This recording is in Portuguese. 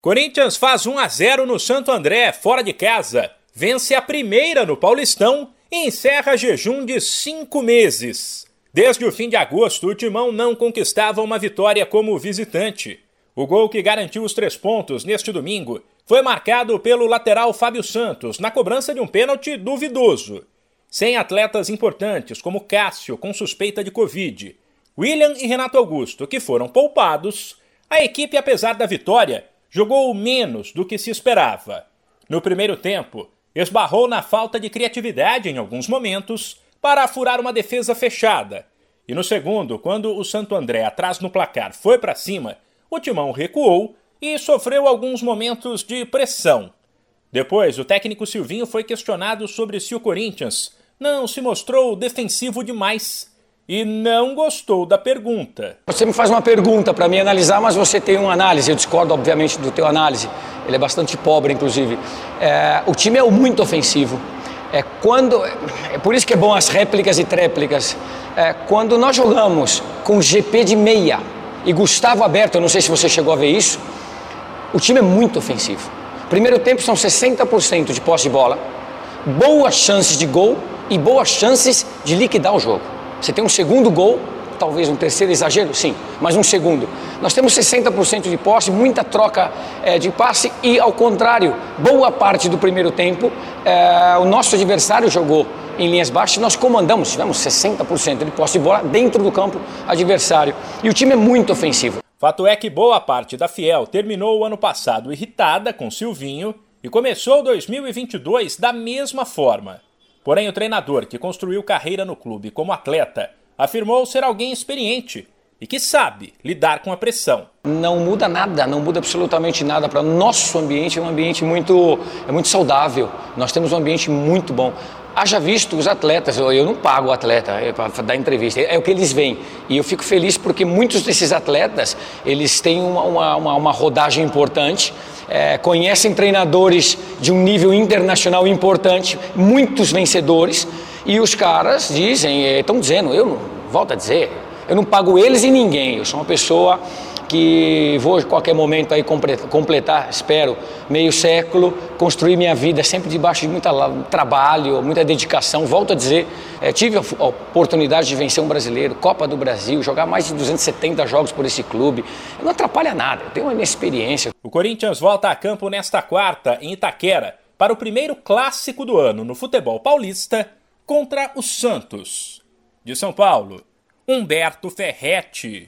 Corinthians faz 1 a 0 no Santo André, fora de casa. Vence a primeira no Paulistão e encerra jejum de cinco meses. Desde o fim de agosto, o Timão não conquistava uma vitória como visitante. O gol que garantiu os três pontos neste domingo foi marcado pelo lateral Fábio Santos na cobrança de um pênalti duvidoso. Sem atletas importantes como Cássio com suspeita de Covid, William e Renato Augusto, que foram poupados, a equipe, apesar da vitória, jogou menos do que se esperava. No primeiro tempo, esbarrou na falta de criatividade em alguns momentos para furar uma defesa fechada. E no segundo, quando o Santo André atrás no placar foi para cima, o timão recuou e sofreu alguns momentos de pressão. Depois, o técnico Silvinho foi questionado sobre se o Corinthians não se mostrou defensivo demais e não gostou da pergunta. Você me faz uma pergunta para mim analisar, mas você tem uma análise. Eu discordo, obviamente, do teu análise. Ele é bastante pobre, inclusive. É, o time é muito ofensivo. É quando, é por isso que é bom as réplicas e tréplicas. É, quando nós jogamos com GP de meia e Gustavo aberto, eu não sei se você chegou a ver isso, o time é muito ofensivo. Primeiro tempo são 60% de posse de bola, boas chances de gol e boas chances de liquidar o jogo. Você tem um segundo gol, talvez um terceiro exagero, sim, mas um segundo. Nós temos 60% de posse, muita troca é, de passe e, ao contrário, boa parte do primeiro tempo, é, o nosso adversário jogou em linhas baixas e nós comandamos, tivemos 60% de posse de bola dentro do campo adversário. E o time é muito ofensivo. Fato é que boa parte da Fiel terminou o ano passado irritada com Silvinho e começou 2022 da mesma forma. Porém, o treinador, que construiu carreira no clube como atleta, afirmou ser alguém experiente e que sabe lidar com a pressão. Não muda nada, não muda absolutamente nada para nosso ambiente, é um ambiente muito é muito saudável. Nós temos um ambiente muito bom. Haja visto os atletas, eu, não pago o atleta é para dar entrevista, é, o que eles veem. E eu fico feliz porque muitos desses atletas, eles têm uma, uma, uma rodagem importante, é, conhecem treinadores de um nível internacional importante, muitos vencedores, e os caras dizem, estão é, dizendo, eu não, volto a dizer, eu não pago eles e ninguém, eu sou uma pessoa que vou a qualquer momento aí completar, espero, meio século, construir minha vida sempre debaixo de muito trabalho, muita dedicação. Volto a dizer, é, tive a oportunidade de vencer um brasileiro, Copa do Brasil, jogar mais de 270 jogos por esse clube. Não atrapalha nada, eu tenho uma experiência. O Corinthians volta a campo nesta quarta, em Itaquera, para o primeiro clássico do ano no futebol paulista contra o Santos. De São Paulo, Humberto Ferretti.